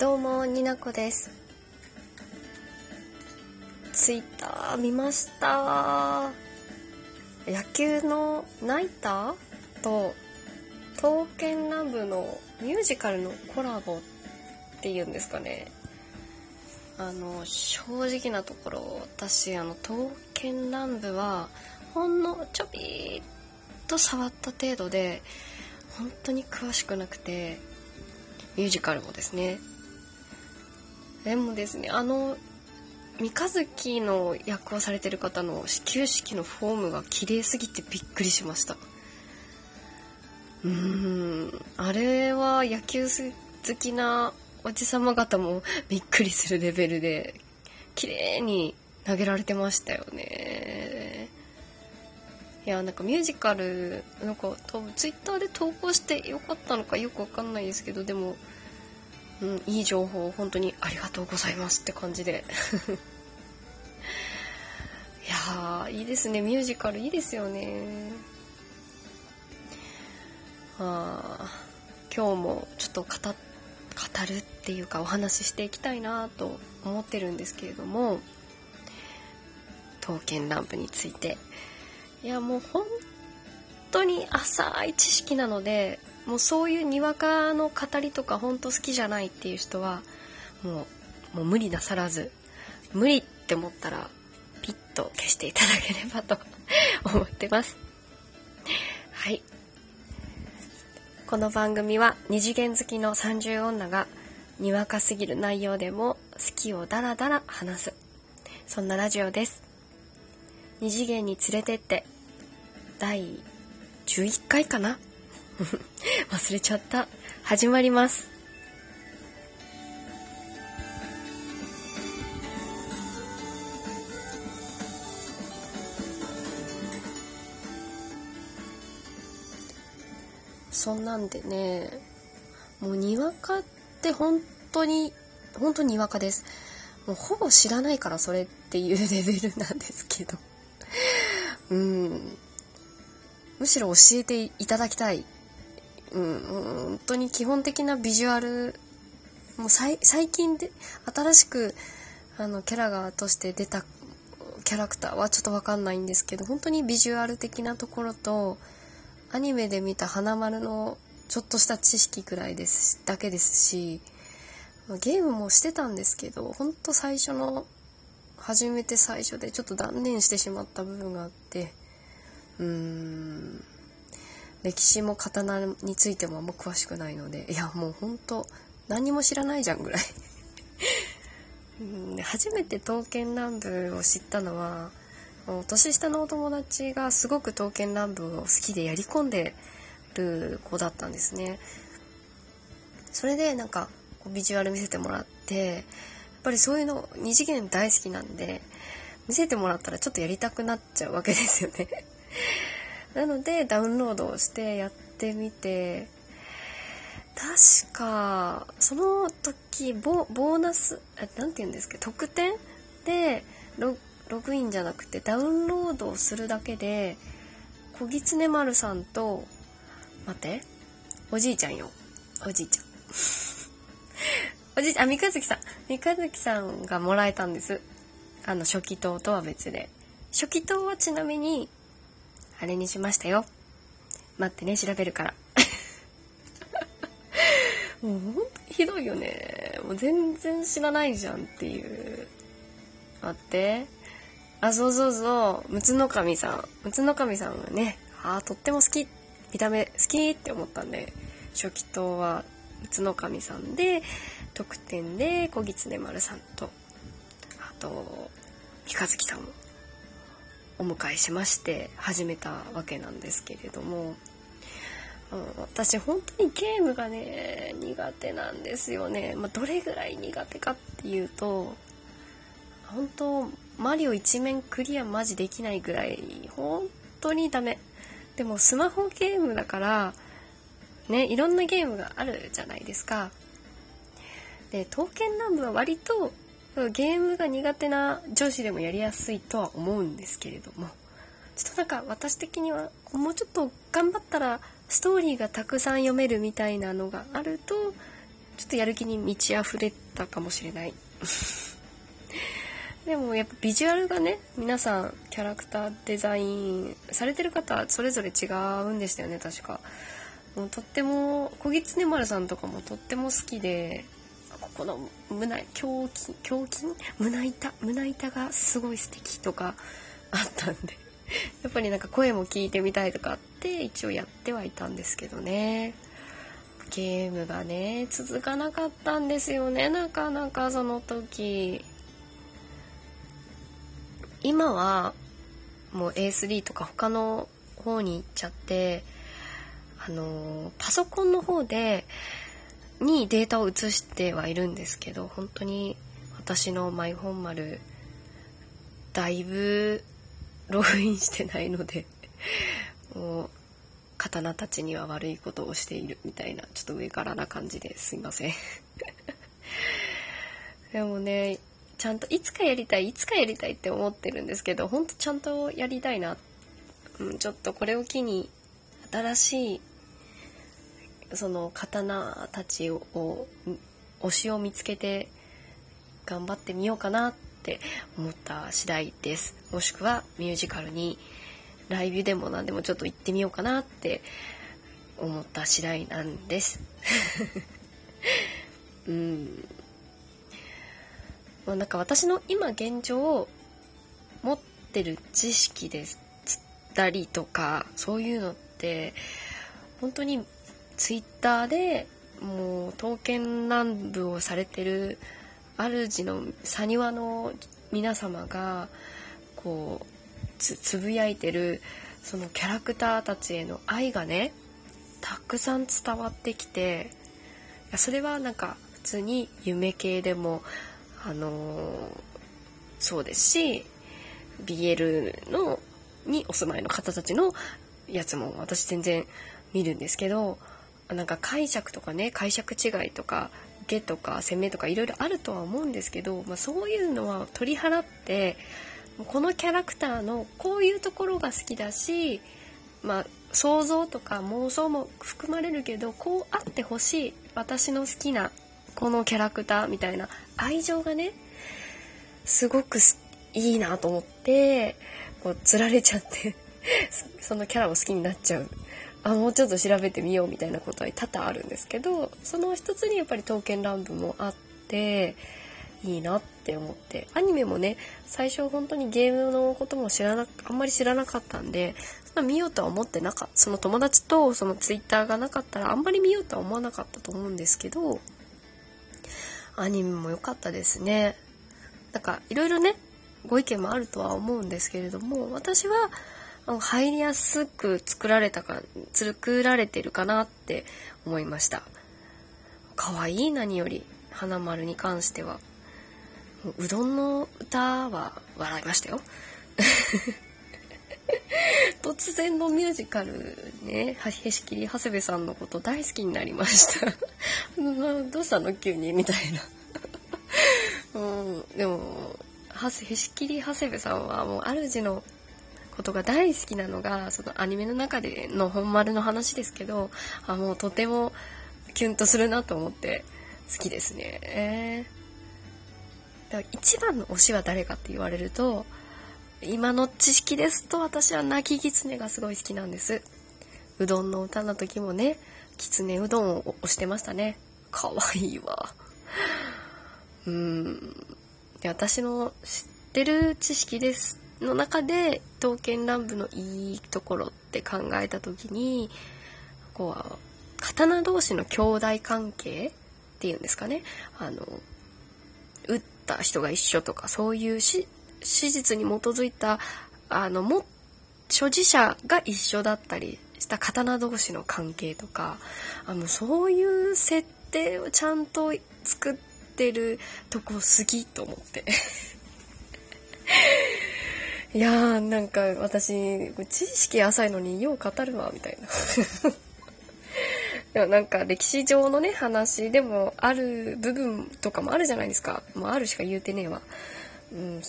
どうもになこです。ツイッター見ました。野球のナイターと刀剣乱舞のミュージカルのコラボっていうんですかね。あの正直なところ私あの刀剣乱舞はほんのちょびっと触った程度で本当に詳しくなくてミュージカルもですね。でもですねあの三日月の役をされてる方の始球式のフォームが綺麗すぎてびっくりしました。うーんあれは野球好きなおじさま方もびっくりするレベルで綺麗に投げられてましたよね。いやなんかミュージカルなんか多分ツイッターで投稿してよかったのかよくわかんないですけどでもうん、いい情報本当にありがとうございますって感じで。いやーいいですね。ミュージカルいいですよね。あ今日もちょっと語語るっていうかお話ししていきたいなと思ってるんですけれども刀剣乱舞について。いやもう本当に浅い知識なのでもうそういうにわかの語りとかほんと好きじゃないっていう人はもうもう無理なさらず無理って思ったらピッと消していただければと思ってます。はい。この番組は二次元好きの30女がにわかすぎる内容でも好きをダラダラ話す。そんなラジオです。二次元に連れてって第11回かな？忘れちゃった。始まります。そんなんでね、もうにわかって本当に、本当ににわかです。もうほぼ知らないからそれっていうレベルなんですけど。うん。むしろ教えていただきたいうん、本当に基本的なビジュアルもう最近で新しくあのキャラがとして出たキャラクターはちょっと分かんないんですけど本当にビジュアル的なところとアニメで見た花丸のちょっとした知識くらいですだけですしゲームもしてたんですけど本当最初の初めて最初でちょっと断念してしまった部分があってうーん。歴史も刀についてもあんま詳しくないのでいやもうほんと何も知らないじゃんぐらい。初めて刀剣乱舞を知ったのは年下のお友達がすごく刀剣乱舞を好きでやり込んでる子だったんですね。それでなんかビジュアル見せてもらってやっぱりそういうの二次元大好きなんで見せてもらったらちょっとやりたくなっちゃうわけですよね。なのでダウンロードをしてやってみて確かその時ボボーナス何て言うんですか特典でログインじゃなくてダウンロードをするだけで小狐丸さんと待っておじいちゃんよ。おじいちゃん。おじいちゃんあ三日月さん。三日月さんがもらえたんです。あの初期刀とは別で。初期刀はちなみにあれにしましたよ。待ってね、調べるから。もうほんとひどいよね。もう全然知らないじゃんっていう。待って。あ、そうそうそう。むつの神さん。むつの神さんはね、ああ、とっても好き。見た目好きって思ったんで、初期刀はむつの神さんで、特典で小狐丸さんと、あと、三日月さんもお迎えしまして始めたわけなんですけれども。私本当にゲームがね苦手なんですよね、まあ、どれぐらい苦手かっていうと本当マリオ一面クリアマジできないぐらい本当にダメ。でもスマホゲームだからねいろんなゲームがあるじゃないですか。で刀剣乱舞は割とゲームが苦手な女子でもやりやすいとは思うんですけれども。ちょっとなんか私的にはもうちょっと頑張ったらストーリーがたくさん読めるみたいなのがあるとちょっとやる気に満ち溢れたかもしれない。でもやっぱビジュアルがね皆さんキャラクターデザインされてる方それぞれ違うんでしたよね確か。もうとっても小狐丸さんとかもとっても好きでここの胸胸筋胸筋胸板胸板がすごい素敵とかあったんで やっぱりなんか声も聞いてみたいとかあって一応やってはいたんですけどね。ゲームがね続かなかったんですよね。なかなかその時。今はもう A3 とか他の方に行っちゃってあのパソコンの方でにデータを移してはいるんですけど本当に私のマイ本丸だいぶログインしてないので もう刀たちには悪いことをしているみたいなちょっと上からな感じですいません。でもねちゃんといつかやりたいいつかやりたいって思ってるんですけどほんとちゃんとやりたいな、うん、ちょっとこれを機に新しいその刀たちを推しを見つけて頑張ってみようかなって思った次第です。もしくはミュージカルにライブでも何でもちょっと行ってみようかなって思った次第なんです。うん。まあ、なんか私の今現状を持ってる知識です。ったりとかそういうのって本当にツイッターでもう刀剣乱舞をされてる主のサニワの皆様がこうつぶやいてるそのキャラクターたちへの愛がねたくさん伝わってきてそれはなんか普通に夢系でもあのー、そうですし BL のにお住まいの方たちのやつも私全然見るんですけどなんか解釈とかね解釈違いとか受けとか攻めとかいろいろあるとは思うんですけど、まあ、そういうのは取り払ってこのキャラクターのこういうところが好きだし、まあ、想像とか妄想も含まれるけどこうあってほしい私の好きなこのキャラクターみたいな愛情がねすごくいいなと思ってこう釣られちゃって そのキャラを好きになっちゃう。あもうちょっと調べてみようみたいなことは多々あるんですけどその一つにやっぱり刀剣乱舞もあっていいなって思って。アニメもね最初本当にゲームのことも知らなあんまり知らなかったんでそん見ようとは思ってなかった。その友達とそのツイッターがなかったらあんまり見ようとは思わなかったと思うんですけどアニメも良かったですね。なんかいろいろねご意見もあるとは思うんですけれども私は入りやすく作られたか作られてるかなって思いました。可愛い何より花丸に関しては。うどんの歌は笑いましたよ。突然のミュージカルねへしきり長谷部さんのこと大好きになりました。どうしたの急にみたいな。うん、でもへしきり長谷部さんはもう主のことが大好きなのがそのアニメの中での本丸の話ですけどあもうとてもキュンとするなと思って好きですね。えー、だから一番の推しは誰かって言われると今の知識ですと私は泣き狐がすごい好きなんです。うどんの歌の時もね、きつねうどんを推してましたね。かわいいわ。うん。で、私の知ってる知識ですの中で刀剣乱舞のいいところって考えた時にこう刀同士の兄弟関係っていうんですかね。あの撃った人が一緒とかそういう史実に基づいたあのも所持者が一緒だったりした刀同士の関係とかあのそういう設定をちゃんと作ってるとこ好きと思って。いやーなんか私知識浅いのによう語るわみたいな。でもなんか歴史上のね話でもある部分とかもあるじゃないですか。もうあるしか言うてねえわ、うん、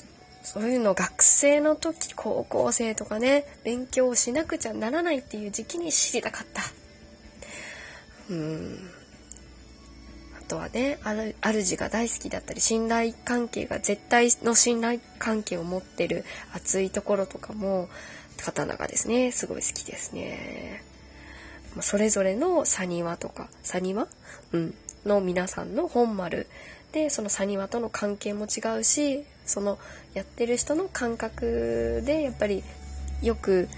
そういうの学生の時高校生とかね勉強しなくちゃならないっていう時期に知りたかった。うん。とはね主が大好きだったり信頼関係が絶対の信頼関係を持ってる熱いところとかも刀がですねすごい好きですね。それぞれのサニワとかサニワ、うん、の皆さんの本丸。でそのサニワとの関係も違うしそのやってる人の感覚でやっぱりよく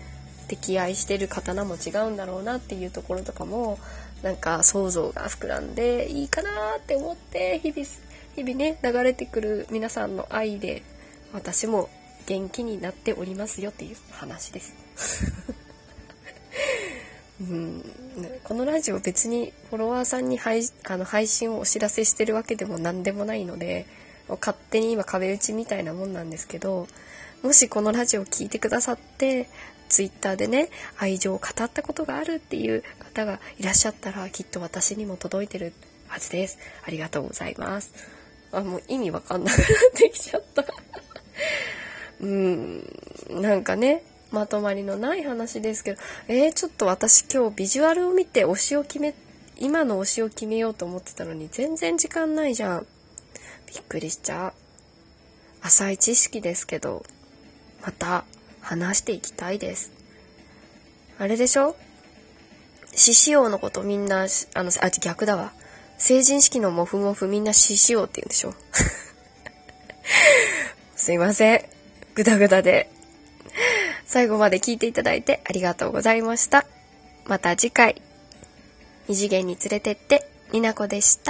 溺愛してる刀も違うんだろうなっていうところとかもなんか想像が膨らんでいいかなって思って日々日々ね流れてくる皆さんの愛で私も元気になっておりますよっていう話です。うん、このラジオ別にフォロワーさんに配あの配信をお知らせしてるわけでも何でもないので勝手に今壁打ちみたいなもんなんですけどもしこのラジオを聴いてくださってツイッターでね愛情を語ったことがあるっていう方がいらっしゃったらきっと私にも届いてるはずです。ありがとうございます。あもう意味わかんなくなってきちゃった。うんなんかねまとまりのない話ですけど。えー、ちょっと私今日ビジュアルを見て推しを決め今の推しを決めようと思ってたのに全然時間ないじゃん。びっくりしちゃう。浅い知識ですけどまた話していきたいです。あれでしょ？獅子王のことみんな、あの、あ、逆だわ。成人式のモフモフみんな獅子王って言うんでしょ すいません。ぐだぐだで。最後まで聞いていただいてありがとうございました。また次回、二次元に連れてって、になこでした。